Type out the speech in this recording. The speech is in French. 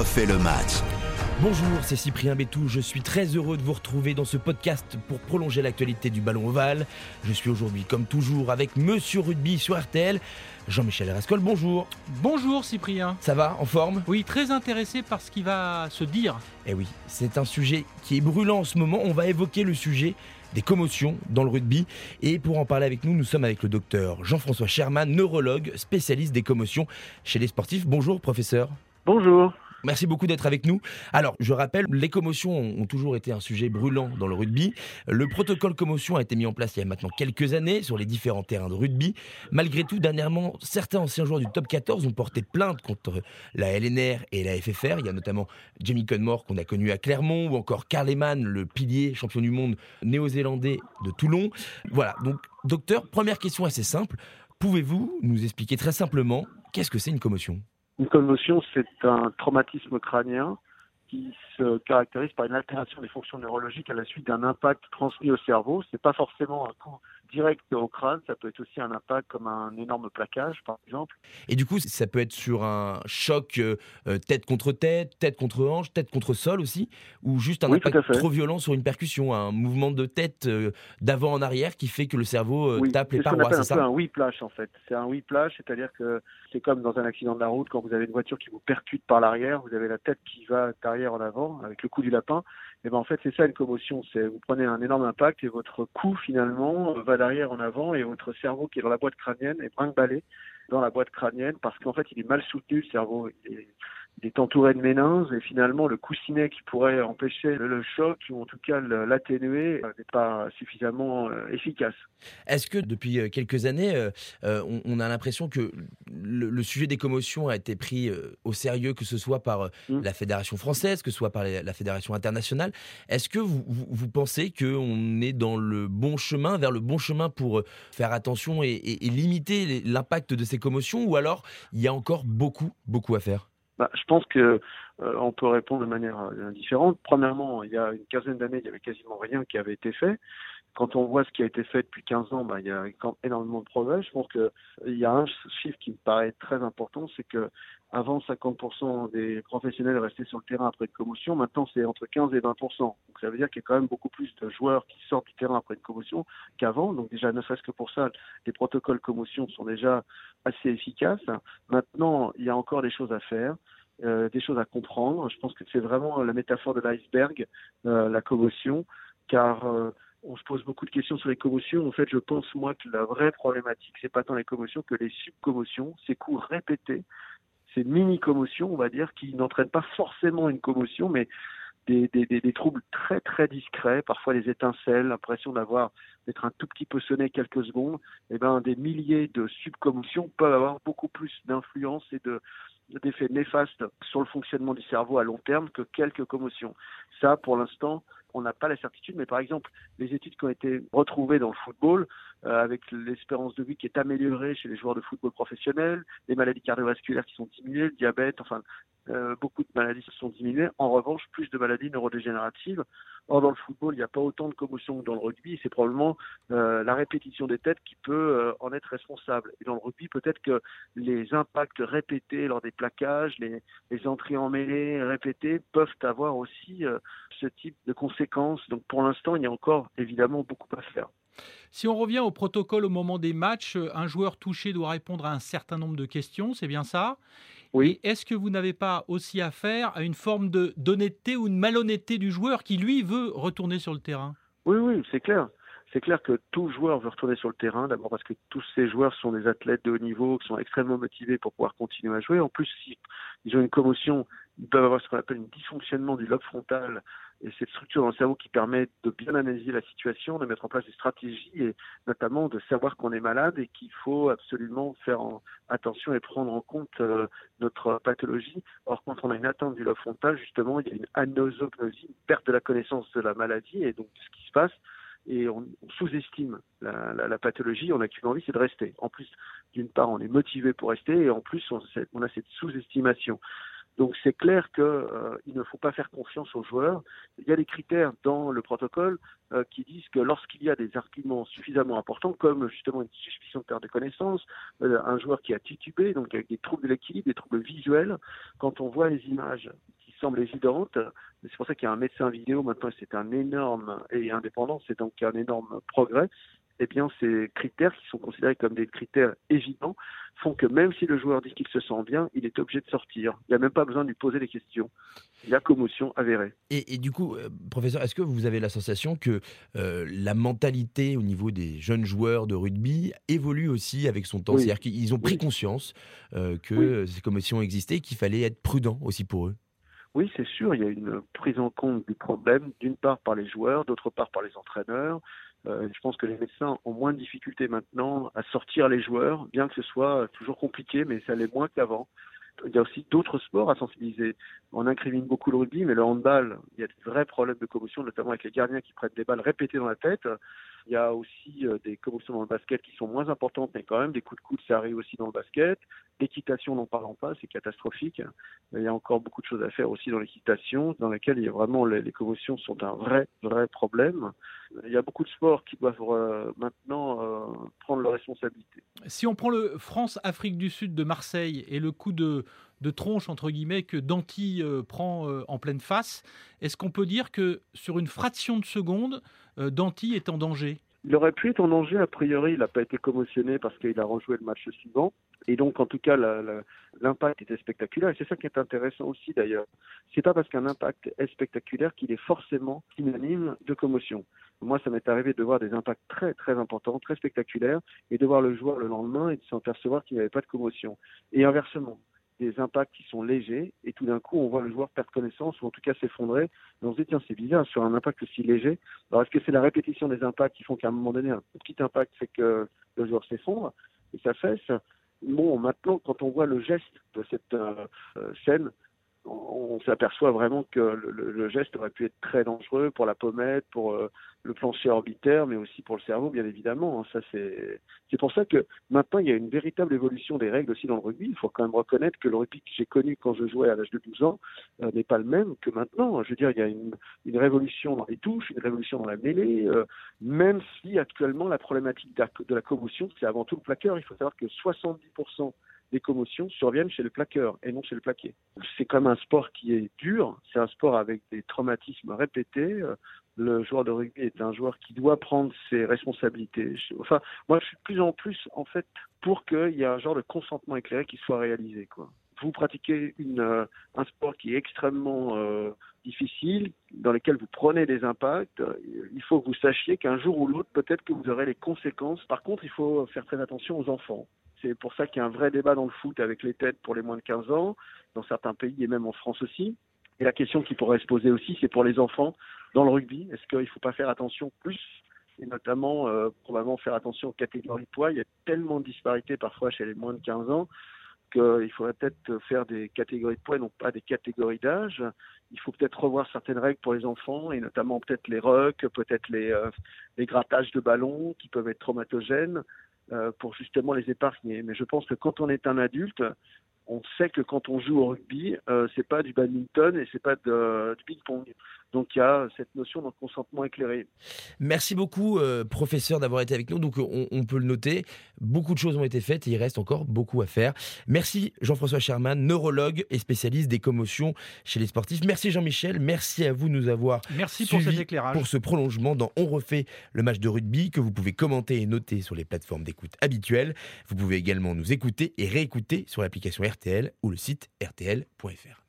refait le match. Bonjour, c'est Cyprien Bétou. Je suis très heureux de vous retrouver dans ce podcast pour prolonger l'actualité du ballon ovale. Je suis aujourd'hui, comme toujours, avec Monsieur Rugby sur RTL. Jean-Michel Rascol, bonjour. Bonjour Cyprien. Ça va, en forme? Oui, très intéressé par ce qui va se dire. Eh oui, c'est un sujet qui est brûlant en ce moment. On va évoquer le sujet des commotions dans le rugby. Et pour en parler avec nous, nous sommes avec le docteur Jean-François Sherman, neurologue, spécialiste des commotions chez les sportifs. Bonjour, professeur. Bonjour. Merci beaucoup d'être avec nous. Alors, je rappelle, les commotions ont toujours été un sujet brûlant dans le rugby. Le protocole commotion a été mis en place il y a maintenant quelques années sur les différents terrains de rugby. Malgré tout, dernièrement, certains anciens joueurs du top 14 ont porté plainte contre la LNR et la FFR. Il y a notamment Jamie Conmore qu'on a connu à Clermont ou encore Karl Eman, le pilier champion du monde néo-zélandais de Toulon. Voilà, donc docteur, première question assez simple. Pouvez-vous nous expliquer très simplement qu'est-ce que c'est une commotion? Une commotion, c'est un traumatisme crânien qui se caractérise par une altération des fonctions neurologiques à la suite d'un impact transmis au cerveau. C'est pas forcément un coup direct au crâne, ça peut être aussi un impact comme un énorme plaquage, par exemple. Et du coup, ça peut être sur un choc euh, euh, tête contre tête, tête contre hanche, tête contre sol aussi, ou juste un impact trop violent sur une percussion, un mouvement de tête euh, d'avant en arrière qui fait que le cerveau tape les parois, c'est ça C'est un whiplash en fait. C'est un whiplash, c'est-à-dire que c'est comme dans un accident de la route quand vous avez une voiture qui vous percute par l'arrière, vous avez la tête qui va d'arrière en avant avec le coup du lapin. Et ben en fait c'est ça une commotion, c'est vous prenez un énorme impact et votre cou finalement va d'arrière en avant et votre cerveau qui est dans la boîte crânienne est brinque-ballé dans la boîte crânienne parce qu'en fait il est mal soutenu le cerveau entouré de méninges et finalement le coussinet qui pourrait empêcher le choc ou en tout cas l'atténuer euh, n'est pas suffisamment euh, efficace. Est-ce que depuis euh, quelques années, on, a l'impression que le, sujet des commotions a été pris au sérieux, que ce soit par mmh. la fédération française, que ce soit par la fédération internationale? Est-ce que vous, vous, pensez qu'on est dans le bon chemin, vers le bon chemin pour faire attention et limiter l'impact de ces commotions ou alors il y a encore beaucoup, beaucoup à faire? Bah, je pense que euh, on peut répondre de manière euh, différente. Premièrement, il y a une quinzaine d'années, il y avait quasiment rien qui avait été fait. Quand on voit ce qui a été fait depuis 15 ans, bah, il y a énormément de progrès. Je pense qu'il y a un chiffre qui me paraît très important, c'est que avant 50% des professionnels restaient sur le terrain après une commotion, maintenant c'est entre 15 et 20%. Donc ça veut dire qu'il y a quand même beaucoup plus de joueurs qui sortent du terrain après une commotion qu'avant. Donc déjà, ne serait-ce que pour ça, les protocoles commotion sont déjà assez efficaces. Maintenant, il y a encore des choses à faire. Euh, des choses à comprendre. Je pense que c'est vraiment la métaphore de l'iceberg, euh, la commotion, car euh, on se pose beaucoup de questions sur les commotions. En fait, je pense moi que la vraie problématique, c'est pas tant les commotions que les subcommotions, ces coups répétés, ces mini-commotions, on va dire, qui n'entraînent pas forcément une commotion, mais des, des, des, troubles très très discrets, parfois des étincelles, l'impression d'avoir d'être un tout petit peu sonné quelques secondes, et eh ben des milliers de subcommotions peuvent avoir beaucoup plus d'influence et de d'effets néfastes sur le fonctionnement du cerveau à long terme que quelques commotions. Ça, pour l'instant, on n'a pas la certitude, mais par exemple, les études qui ont été retrouvées dans le football, euh, avec l'espérance de vie qui est améliorée chez les joueurs de football professionnels, les maladies cardiovasculaires qui sont diminuées, le diabète, enfin, euh, beaucoup de maladies se sont diminuées. En revanche, plus de maladies neurodégénératives. Or, dans le football, il n'y a pas autant de commotions que dans le rugby. C'est probablement euh, la répétition des têtes qui peut en être responsable. Et dans le rugby, peut-être que les impacts répétés lors des plaquages, les, les entrées en mêlée répétées peuvent avoir aussi ce type de conséquences. Donc, pour l'instant, il y a encore évidemment beaucoup à faire. Si on revient au protocole au moment des matchs, un joueur touché doit répondre à un certain nombre de questions, c'est bien ça? Oui. Est-ce que vous n'avez pas aussi affaire à une forme de d'honnêteté ou de malhonnêteté du joueur qui, lui, veut retourner sur le terrain? Oui, oui, c'est clair. C'est clair que tout joueur veut retourner sur le terrain, d'abord parce que tous ces joueurs sont des athlètes de haut niveau, qui sont extrêmement motivés pour pouvoir continuer à jouer. En plus, s'ils ont une commotion, ils peuvent avoir ce qu'on appelle un dysfonctionnement du lobe frontal et cette structure dans le cerveau qui permet de bien analyser la situation, de mettre en place des stratégies et notamment de savoir qu'on est malade et qu'il faut absolument faire attention et prendre en compte euh, notre pathologie. Or, quand on a une atteinte du lobe frontal, justement, il y a une anosognosie, une perte de la connaissance de la maladie et donc de ce qui se passe et on, sous-estime la, pathologie, on a qu'une envie, c'est de rester. En plus, d'une part, on est motivé pour rester, et en plus, on a cette sous-estimation. Donc c'est clair qu'il euh, ne faut pas faire confiance aux joueurs. Il y a des critères dans le protocole euh, qui disent que lorsqu'il y a des arguments suffisamment importants, comme justement une suspicion de perte de connaissance, euh, un joueur qui a titubé, donc avec des troubles de l'équilibre, des troubles visuels, quand on voit les images qui semblent évidentes, c'est pour ça qu'il y a un médecin vidéo maintenant, c'est un énorme et indépendant, c'est donc un énorme progrès eh bien, ces critères qui sont considérés comme des critères évidents font que même si le joueur dit qu'il se sent bien, il est obligé de sortir. Il n'y a même pas besoin de lui poser des questions. Il y a commotion avérée. Et, du coup, euh, professeur, est-ce que vous avez la sensation que euh, la mentalité au niveau des jeunes joueurs de rugby évolue aussi avec son temps? C'est-à-dire qu'ils ont pris conscience euh, que ces commotions existaient et qu'il fallait être prudent aussi pour eux? Oui, c'est sûr, il y a une prise en compte du problème, d'une part par les joueurs, d'autre part par les entraîneurs. Euh, je pense que les médecins ont moins de difficultés maintenant à sortir les joueurs, bien que ce soit toujours compliqué, mais ça l'est moins qu'avant. Il y a aussi d'autres sports à sensibiliser. On incrimine beaucoup le rugby, mais le handball, il y a de vrais problèmes de commotion, notamment avec les gardiens qui prennent des balles répétées dans la tête. Il y a aussi euh, des commotions dans le basket qui sont moins importantes, mais quand même, des coups de coude, ça arrive aussi dans le basket. L'équitation, n'en parlons pas, c'est catastrophique. Il y a encore beaucoup de choses à faire aussi dans l'équitation, dans laquelle il y a vraiment les, commotions sont un vrai, vrai problème. Il y a beaucoup de sports qui doivent euh, maintenant euh, prendre leurs responsabilités. Si on prend le France-Afrique du Sud de Marseille et le coup de, de tronche, entre guillemets, que Danti prend en pleine face, est-ce qu'on peut dire que sur une fraction de seconde, euh, Danti est en danger? Il aurait pu être en danger, a priori, il n'a pas été commotionné parce qu'il a rejoué le match suivant. Et donc, en tout cas, l'impact était spectaculaire. Et c'est ça qui est intéressant aussi, d'ailleurs. C'est pas parce qu'un impact est spectaculaire qu'il est forcément synonyme de commotion. Moi, ça m'est arrivé de voir des impacts très, très importants, très spectaculaires, et de voir le joueur le lendemain et de s'en percevoir qu'il n'y avait pas de commotion. Et inversement, des impacts qui sont légers et tout d'un coup on voit le joueur perdre connaissance ou en tout cas s'effondrer. Et on se dit tiens c'est bizarre sur un impact aussi léger. Alors est-ce que c'est la répétition des impacts qui font qu'à un moment donné un petit impact fait que le joueur s'effondre? Et ça fesse Bon maintenant quand on voit le geste de cette euh, euh, scène, on, s'aperçoit vraiment que le, geste aurait pu être très dangereux pour la pommette, pour euh, le plancher orbitaire, mais aussi pour le cerveau, bien évidemment. Hein. Ça, c'est, c'est pour ça que maintenant, il y a une véritable évolution des règles aussi dans le rugby. Il faut quand même reconnaître que le rugby que j'ai connu quand je jouais à l'âge de 12 ans euh, n'est pas le même que maintenant. Je veux dire, il y a une, une révolution dans les touches, une révolution dans la mêlée, euh, même si actuellement, la problématique de la commotion, c'est avant tout le plaqueur. Il faut savoir que 70% des commotions surviennent chez le plaqueur et non chez le plaqué. C'est comme un sport qui est dur, c'est un sport avec des traumatismes répétés. Le joueur de rugby est un joueur qui doit prendre ses responsabilités. Enfin, moi, je suis de plus en plus, en fait, pour qu'il y ait un genre de consentement éclairé qui soit réalisé. Vous pratiquez euh, un sport qui est extrêmement euh, difficile, dans lequel vous prenez des impacts. Il faut que vous sachiez qu'un jour ou l'autre, peut-être que vous aurez les conséquences. Par contre, il faut faire très attention aux enfants. C'est pour ça qu'il y a un vrai débat dans le foot avec les têtes pour les moins de 15 ans, dans certains pays et même en France aussi. Et la question qui pourrait se poser aussi, c'est pour les enfants dans le rugby. Est-ce qu'il ne faut pas faire attention plus et notamment euh, probablement faire attention aux catégories de poids. Il y a tellement de disparités parfois chez les moins de 15 ans qu'il faudrait peut-être faire des catégories de poids, non pas des catégories d'âge. Il faut peut-être revoir certaines règles pour les enfants, et notamment peut-être les rucks, peut-être les, euh, les grattages de ballons qui peuvent être traumatogènes. Euh, pour justement les épargner. Mais je pense que quand on est un adulte, on sait que quand on joue au rugby, euh, c'est pas du badminton et c'est pas de, du ping-pong. Donc il y a cette notion de consentement éclairé. Merci beaucoup, euh, professeur, d'avoir été avec nous. Donc on, peut le noter, beaucoup de choses ont été faites et il reste encore beaucoup à faire. Merci Jean-François Sherman, neurologue et spécialiste des commotions chez les sportifs. Merci Jean-Michel, merci à vous de nous avoir merci pour cet éclairage. pour ce prolongement dans On refait le match de rugby que vous pouvez commenter et noter sur les plateformes d'écoute habituelles. Vous pouvez également nous écouter et réécouter sur l'application Ou le site rtl.fr.